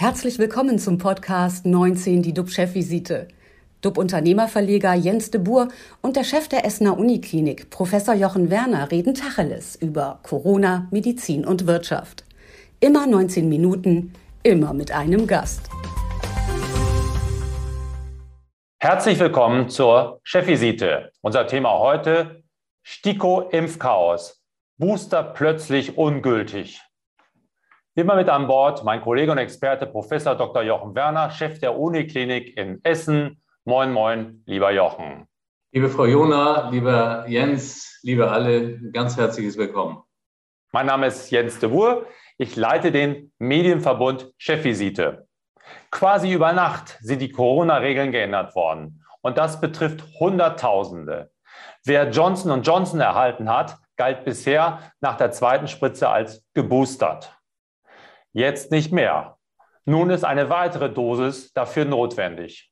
Herzlich willkommen zum Podcast 19, die DUB-Chefvisite. DUB-Unternehmerverleger Jens de Boer und der Chef der Essener Uniklinik, Professor Jochen Werner, reden Tacheles über Corona, Medizin und Wirtschaft. Immer 19 Minuten, immer mit einem Gast. Herzlich willkommen zur Chefvisite. Unser Thema heute: Stiko-Impfchaos. Booster plötzlich ungültig. Immer mit an Bord mein Kollege und Experte Professor Dr. Jochen Werner, Chef der Uniklinik in Essen. Moin, moin, lieber Jochen. Liebe Frau Jona, lieber Jens, liebe alle, ganz herzliches Willkommen. Mein Name ist Jens de Boer. Ich leite den Medienverbund Chefvisite. Quasi über Nacht sind die Corona-Regeln geändert worden. Und das betrifft Hunderttausende. Wer Johnson Johnson erhalten hat, galt bisher nach der zweiten Spritze als geboostert. Jetzt nicht mehr. Nun ist eine weitere Dosis dafür notwendig.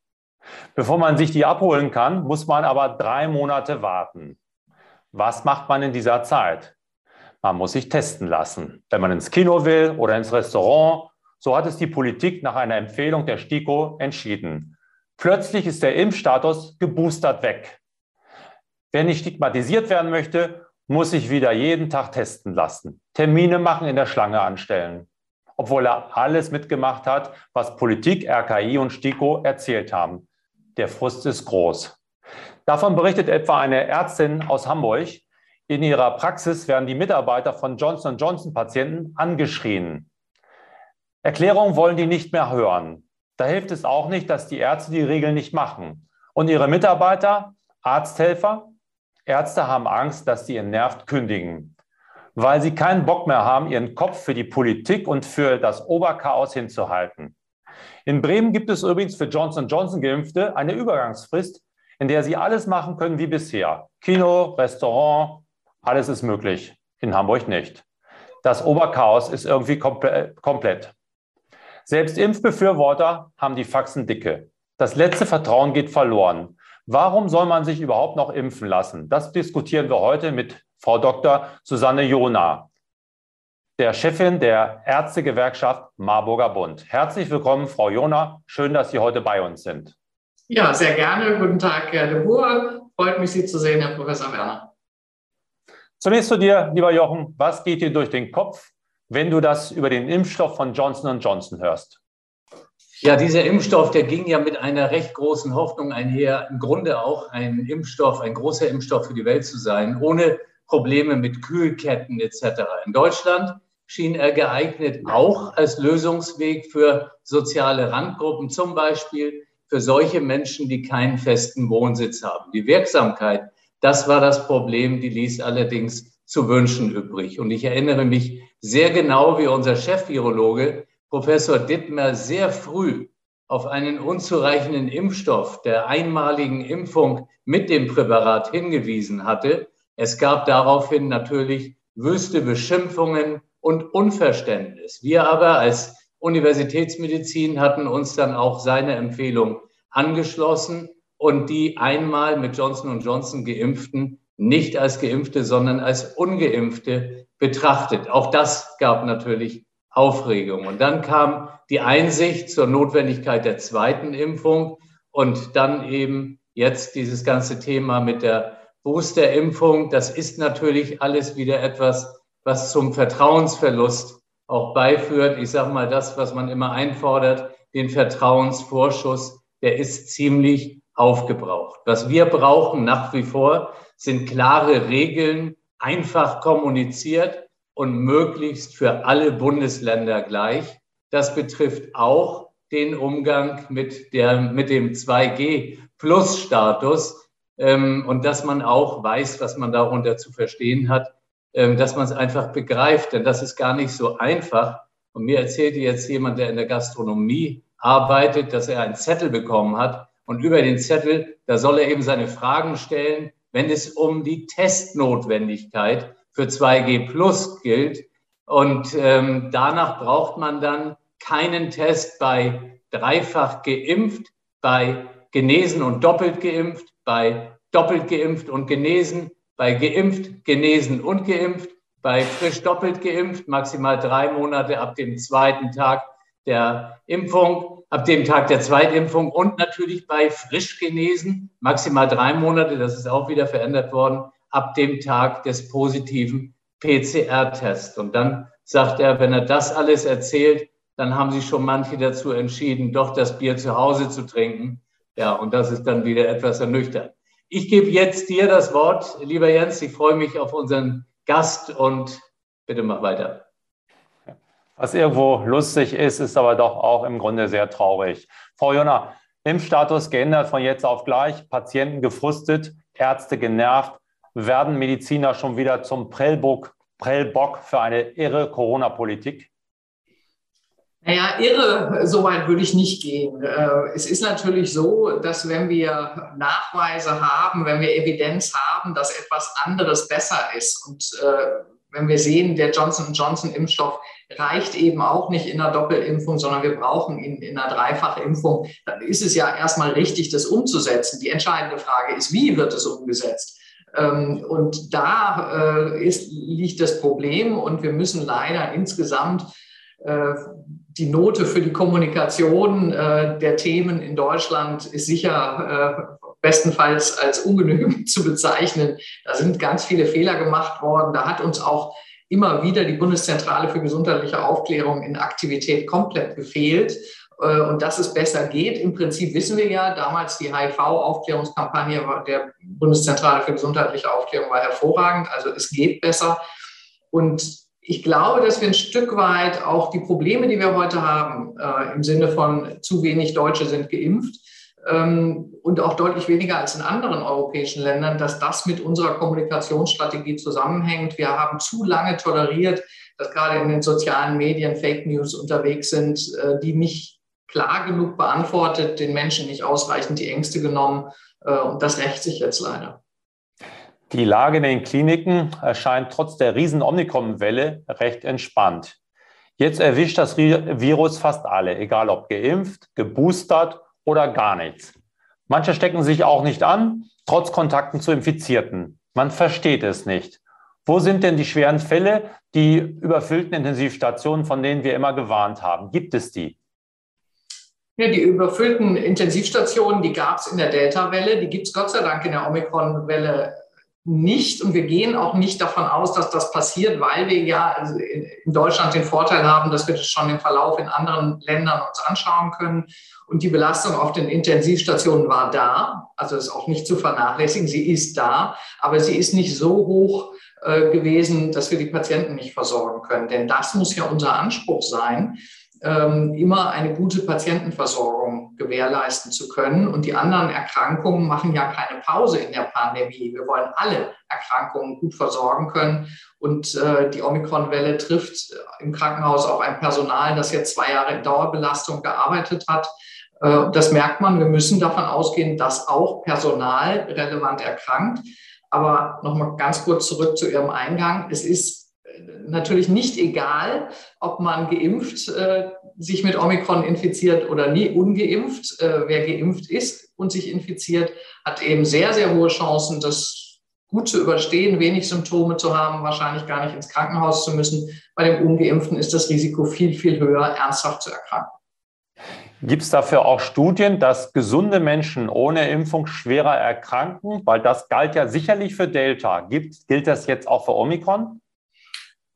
Bevor man sich die abholen kann, muss man aber drei Monate warten. Was macht man in dieser Zeit? Man muss sich testen lassen, wenn man ins Kino will oder ins Restaurant. So hat es die Politik nach einer Empfehlung der STIKO entschieden. Plötzlich ist der Impfstatus geboostert weg. Wer nicht stigmatisiert werden möchte, muss sich wieder jeden Tag testen lassen, Termine machen, in der Schlange anstellen obwohl er alles mitgemacht hat, was Politik, RKI und STIKO erzählt haben. Der Frust ist groß. Davon berichtet etwa eine Ärztin aus Hamburg. In ihrer Praxis werden die Mitarbeiter von Johnson Johnson Patienten angeschrien. Erklärungen wollen die nicht mehr hören. Da hilft es auch nicht, dass die Ärzte die Regeln nicht machen. Und ihre Mitarbeiter, Arzthelfer, Ärzte haben Angst, dass sie entnervt kündigen weil sie keinen Bock mehr haben, ihren Kopf für die Politik und für das Oberchaos hinzuhalten. In Bremen gibt es übrigens für Johnson Johnson Geimpfte eine Übergangsfrist, in der sie alles machen können wie bisher. Kino, Restaurant, alles ist möglich. In Hamburg nicht. Das Oberchaos ist irgendwie komple komplett. Selbst Impfbefürworter haben die Faxen dicke. Das letzte Vertrauen geht verloren. Warum soll man sich überhaupt noch impfen lassen? Das diskutieren wir heute mit Frau Dr. Susanne Jona, der Chefin der Ärztegewerkschaft Marburger Bund. Herzlich willkommen, Frau Jona. Schön, dass Sie heute bei uns sind. Ja, sehr gerne. Guten Tag, Herr de Boer. Freut mich, Sie zu sehen, Herr Professor Werner. Zunächst zu dir, lieber Jochen. Was geht dir durch den Kopf, wenn du das über den Impfstoff von Johnson Johnson hörst? Ja, dieser Impfstoff, der ging ja mit einer recht großen Hoffnung einher, im Grunde auch ein Impfstoff, ein großer Impfstoff für die Welt zu sein, ohne Probleme mit Kühlketten etc. In Deutschland schien er geeignet auch als Lösungsweg für soziale Randgruppen, zum Beispiel für solche Menschen, die keinen festen Wohnsitz haben. Die Wirksamkeit, das war das Problem, die ließ allerdings zu wünschen übrig. Und ich erinnere mich sehr genau, wie unser Chef-Virologe, Professor Dittmer, sehr früh auf einen unzureichenden Impfstoff der einmaligen Impfung mit dem Präparat hingewiesen hatte, es gab daraufhin natürlich wüste Beschimpfungen und Unverständnis. Wir aber als Universitätsmedizin hatten uns dann auch seine Empfehlung angeschlossen und die einmal mit Johnson Johnson geimpften nicht als geimpfte, sondern als ungeimpfte betrachtet. Auch das gab natürlich Aufregung. Und dann kam die Einsicht zur Notwendigkeit der zweiten Impfung und dann eben jetzt dieses ganze Thema mit der Boosterimpfung, das ist natürlich alles wieder etwas, was zum Vertrauensverlust auch beiführt. Ich sage mal, das, was man immer einfordert, den Vertrauensvorschuss, der ist ziemlich aufgebraucht. Was wir brauchen nach wie vor, sind klare Regeln, einfach kommuniziert und möglichst für alle Bundesländer gleich. Das betrifft auch den Umgang mit, der, mit dem 2G-Plus-Status ähm, und dass man auch weiß, was man darunter zu verstehen hat, ähm, dass man es einfach begreift, denn das ist gar nicht so einfach. Und mir erzählte jetzt jemand, der in der Gastronomie arbeitet, dass er einen Zettel bekommen hat und über den Zettel, da soll er eben seine Fragen stellen, wenn es um die Testnotwendigkeit für 2G Plus gilt. Und ähm, danach braucht man dann keinen Test bei dreifach geimpft, bei genesen und doppelt geimpft, bei doppelt geimpft und genesen, bei geimpft, genesen und geimpft, bei frisch doppelt geimpft, maximal drei Monate ab dem zweiten Tag der Impfung, ab dem Tag der Zweitimpfung und natürlich bei Frischgenesen maximal drei Monate, das ist auch wieder verändert worden, ab dem Tag des positiven PCR-Tests. Und dann sagt er, wenn er das alles erzählt, dann haben sich schon manche dazu entschieden, doch das Bier zu Hause zu trinken. Ja, und das ist dann wieder etwas ernüchternd. Ich gebe jetzt dir das Wort, lieber Jens. Ich freue mich auf unseren Gast und bitte mach weiter. Was irgendwo lustig ist, ist aber doch auch im Grunde sehr traurig. Frau Jona, Impfstatus geändert von jetzt auf gleich, Patienten gefrustet, Ärzte genervt, werden Mediziner schon wieder zum Prellbock, Prellbock für eine irre Corona-Politik? Naja, irre, so weit würde ich nicht gehen. Äh, es ist natürlich so, dass wenn wir Nachweise haben, wenn wir Evidenz haben, dass etwas anderes besser ist und äh, wenn wir sehen, der Johnson Johnson-Impfstoff reicht eben auch nicht in einer Doppelimpfung, sondern wir brauchen ihn in einer Dreifachimpfung, dann ist es ja erstmal richtig, das umzusetzen. Die entscheidende Frage ist, wie wird es umgesetzt? Ähm, und da äh, ist, liegt das Problem und wir müssen leider insgesamt die Note für die Kommunikation äh, der Themen in Deutschland ist sicher äh, bestenfalls als ungenügend zu bezeichnen. Da sind ganz viele Fehler gemacht worden. Da hat uns auch immer wieder die Bundeszentrale für gesundheitliche Aufklärung in Aktivität komplett gefehlt. Äh, und dass es besser geht, im Prinzip wissen wir ja, damals die HIV-Aufklärungskampagne der Bundeszentrale für gesundheitliche Aufklärung war hervorragend. Also es geht besser. Und ich glaube, dass wir ein Stück weit auch die Probleme, die wir heute haben, äh, im Sinne von zu wenig Deutsche sind geimpft ähm, und auch deutlich weniger als in anderen europäischen Ländern, dass das mit unserer Kommunikationsstrategie zusammenhängt. Wir haben zu lange toleriert, dass gerade in den sozialen Medien Fake News unterwegs sind, äh, die nicht klar genug beantwortet, den Menschen nicht ausreichend die Ängste genommen. Äh, und das rächt sich jetzt leider. Die Lage in den Kliniken erscheint trotz der riesen Omikron-Welle recht entspannt. Jetzt erwischt das Virus fast alle, egal ob geimpft, geboostert oder gar nichts. Manche stecken sich auch nicht an, trotz Kontakten zu Infizierten. Man versteht es nicht. Wo sind denn die schweren Fälle, die überfüllten Intensivstationen, von denen wir immer gewarnt haben? Gibt es die? Ja, die überfüllten Intensivstationen, die gab es in der Delta-Welle, die gibt es Gott sei Dank in der Omikron-Welle nicht und wir gehen auch nicht davon aus, dass das passiert, weil wir ja also in Deutschland den Vorteil haben, dass wir schon im Verlauf in anderen Ländern uns anschauen können. Und die Belastung auf den Intensivstationen war da, also ist auch nicht zu vernachlässigen. Sie ist da, aber sie ist nicht so hoch äh, gewesen, dass wir die Patienten nicht versorgen können. Denn das muss ja unser Anspruch sein, immer eine gute Patientenversorgung gewährleisten zu können. Und die anderen Erkrankungen machen ja keine Pause in der Pandemie. Wir wollen alle Erkrankungen gut versorgen können. Und äh, die Omikron-Welle trifft im Krankenhaus auch ein Personal, das jetzt zwei Jahre in Dauerbelastung gearbeitet hat. Äh, das merkt man. Wir müssen davon ausgehen, dass auch Personal relevant erkrankt. Aber nochmal ganz kurz zurück zu Ihrem Eingang. Es ist natürlich nicht egal, ob man geimpft äh, sich mit Omikron infiziert oder nie ungeimpft. Äh, wer geimpft ist und sich infiziert, hat eben sehr, sehr hohe Chancen, das gut zu überstehen, wenig Symptome zu haben, wahrscheinlich gar nicht ins Krankenhaus zu müssen. Bei dem ungeimpften ist das Risiko viel, viel höher, ernsthaft zu erkranken. Gibt es dafür auch Studien, dass gesunde Menschen ohne Impfung schwerer erkranken? Weil das galt ja sicherlich für Delta. Gibt, gilt das jetzt auch für Omikron?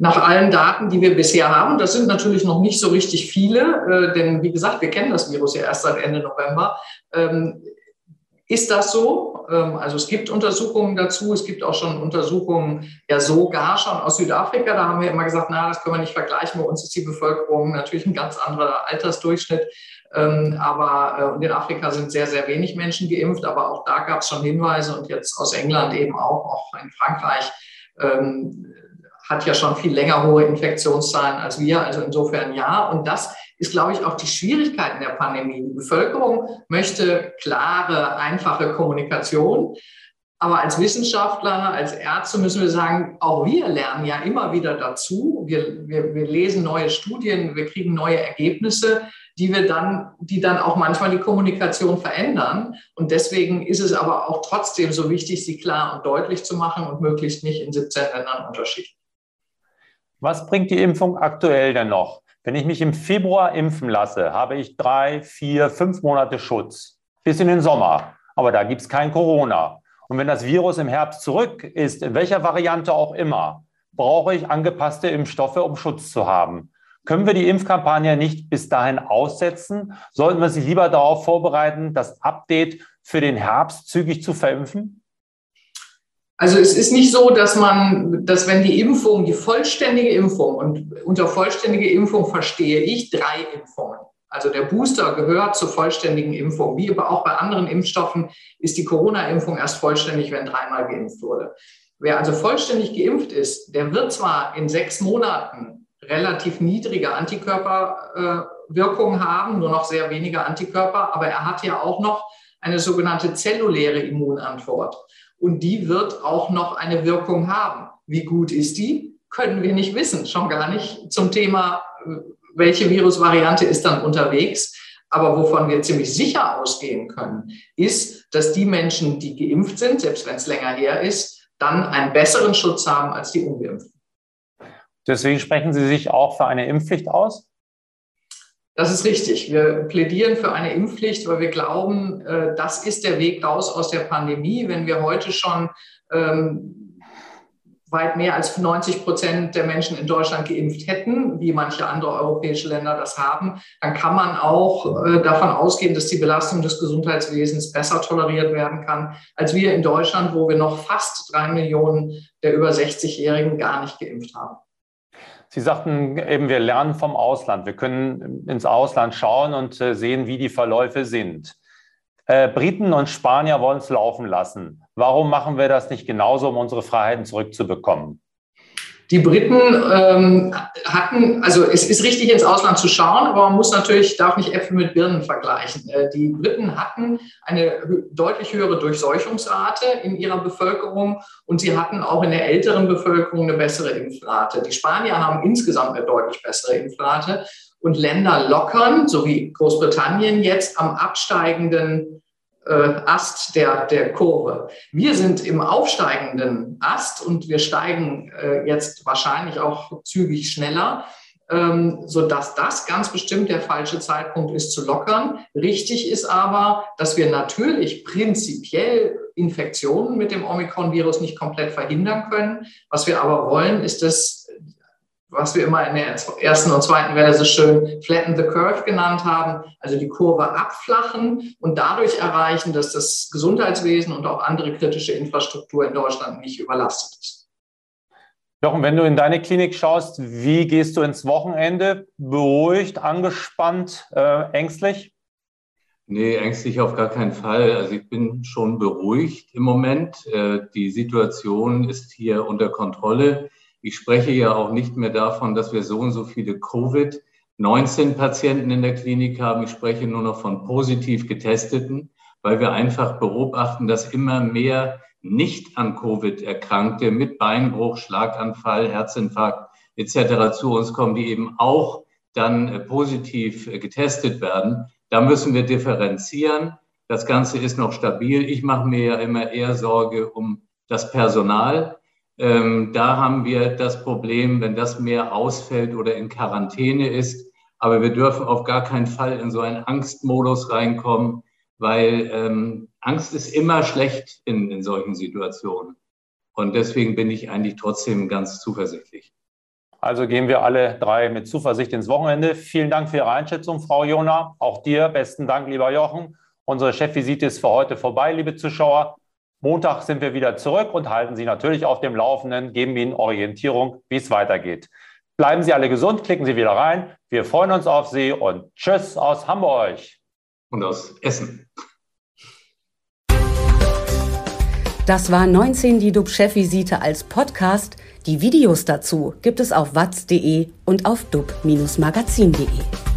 Nach allen Daten, die wir bisher haben, das sind natürlich noch nicht so richtig viele, äh, denn wie gesagt, wir kennen das Virus ja erst seit Ende November. Ähm, ist das so? Ähm, also es gibt Untersuchungen dazu, es gibt auch schon Untersuchungen, ja sogar schon aus Südafrika, da haben wir immer gesagt, na, das können wir nicht vergleichen, bei uns ist die Bevölkerung natürlich ein ganz anderer Altersdurchschnitt. Ähm, aber äh, in Afrika sind sehr, sehr wenig Menschen geimpft, aber auch da gab es schon Hinweise und jetzt aus England eben auch, auch in Frankreich. Ähm, hat ja schon viel länger hohe Infektionszahlen als wir. Also insofern ja. Und das ist, glaube ich, auch die Schwierigkeit in der Pandemie. Die Bevölkerung möchte klare, einfache Kommunikation. Aber als Wissenschaftler, als Ärzte müssen wir sagen, auch wir lernen ja immer wieder dazu. Wir, wir, wir lesen neue Studien, wir kriegen neue Ergebnisse, die wir dann, die dann auch manchmal die Kommunikation verändern. Und deswegen ist es aber auch trotzdem so wichtig, sie klar und deutlich zu machen und möglichst nicht in 17 Ländern unterschiedlich. Was bringt die Impfung aktuell denn noch? Wenn ich mich im Februar impfen lasse, habe ich drei, vier, fünf Monate Schutz bis in den Sommer. Aber da gibt es kein Corona. Und wenn das Virus im Herbst zurück ist, in welcher Variante auch immer, brauche ich angepasste Impfstoffe, um Schutz zu haben. Können wir die Impfkampagne nicht bis dahin aussetzen? Sollten wir sie lieber darauf vorbereiten, das Update für den Herbst zügig zu verimpfen? Also es ist nicht so, dass man, dass wenn die Impfung, die vollständige Impfung, und unter vollständige Impfung verstehe ich drei Impfungen. Also der Booster gehört zur vollständigen Impfung. Wie aber auch bei anderen Impfstoffen ist die Corona-Impfung erst vollständig, wenn dreimal geimpft wurde. Wer also vollständig geimpft ist, der wird zwar in sechs Monaten relativ niedrige Antikörperwirkungen haben, nur noch sehr wenige Antikörper, aber er hat ja auch noch eine sogenannte zelluläre Immunantwort. Und die wird auch noch eine Wirkung haben. Wie gut ist die? Können wir nicht wissen, schon gar nicht zum Thema, welche Virusvariante ist dann unterwegs. Aber wovon wir ziemlich sicher ausgehen können, ist, dass die Menschen, die geimpft sind, selbst wenn es länger her ist, dann einen besseren Schutz haben als die ungeimpften. Deswegen sprechen Sie sich auch für eine Impfpflicht aus? Das ist richtig. Wir plädieren für eine Impfpflicht, weil wir glauben, äh, das ist der Weg raus aus der Pandemie. Wenn wir heute schon ähm, weit mehr als 90 Prozent der Menschen in Deutschland geimpft hätten, wie manche andere europäische Länder das haben, dann kann man auch äh, davon ausgehen, dass die Belastung des Gesundheitswesens besser toleriert werden kann, als wir in Deutschland, wo wir noch fast drei Millionen der über 60-Jährigen gar nicht geimpft haben. Sie sagten eben, wir lernen vom Ausland. Wir können ins Ausland schauen und äh, sehen, wie die Verläufe sind. Äh, Briten und Spanier wollen es laufen lassen. Warum machen wir das nicht genauso, um unsere Freiheiten zurückzubekommen? Die Briten ähm, hatten, also es ist richtig ins Ausland zu schauen, aber man muss natürlich, darf nicht Äpfel mit Birnen vergleichen. Äh, die Briten hatten eine deutlich höhere Durchseuchungsrate in ihrer Bevölkerung und sie hatten auch in der älteren Bevölkerung eine bessere Impfrate. Die Spanier haben insgesamt eine deutlich bessere Impfrate und Länder lockern, so wie Großbritannien jetzt am absteigenden Ast der, der Kurve. Wir sind im aufsteigenden Ast und wir steigen äh, jetzt wahrscheinlich auch zügig schneller, ähm, sodass das ganz bestimmt der falsche Zeitpunkt ist zu lockern. Richtig ist aber, dass wir natürlich prinzipiell Infektionen mit dem Omikron-Virus nicht komplett verhindern können. Was wir aber wollen, ist, dass was wir immer in der ersten und zweiten Welle so schön flatten the curve genannt haben, also die Kurve abflachen und dadurch erreichen, dass das Gesundheitswesen und auch andere kritische Infrastruktur in Deutschland nicht überlastet ist. Jochen, wenn du in deine Klinik schaust, wie gehst du ins Wochenende? Beruhigt, angespannt, äh, ängstlich? Nee, ängstlich auf gar keinen Fall. Also ich bin schon beruhigt im Moment. Äh, die Situation ist hier unter Kontrolle. Ich spreche ja auch nicht mehr davon, dass wir so und so viele Covid-19-Patienten in der Klinik haben. Ich spreche nur noch von positiv getesteten, weil wir einfach beobachten, dass immer mehr nicht an Covid Erkrankte mit Beinbruch, Schlaganfall, Herzinfarkt etc. zu uns kommen, die eben auch dann äh, positiv äh, getestet werden. Da müssen wir differenzieren. Das Ganze ist noch stabil. Ich mache mir ja immer eher Sorge um das Personal, ähm, da haben wir das Problem, wenn das mehr ausfällt oder in Quarantäne ist. Aber wir dürfen auf gar keinen Fall in so einen Angstmodus reinkommen, weil ähm, Angst ist immer schlecht in, in solchen Situationen. Und deswegen bin ich eigentlich trotzdem ganz zuversichtlich. Also gehen wir alle drei mit Zuversicht ins Wochenende. Vielen Dank für Ihre Einschätzung, Frau Jona. Auch dir besten Dank, lieber Jochen. Unsere Chefvisite ist für heute vorbei, liebe Zuschauer. Montag sind wir wieder zurück und halten Sie natürlich auf dem Laufenden, geben Ihnen Orientierung, wie es weitergeht. Bleiben Sie alle gesund, klicken Sie wieder rein. Wir freuen uns auf Sie und Tschüss aus Hamburg. Und aus Essen. Das war 19 die DUB-Chefvisite als Podcast. Die Videos dazu gibt es auf watz.de und auf dub-magazin.de.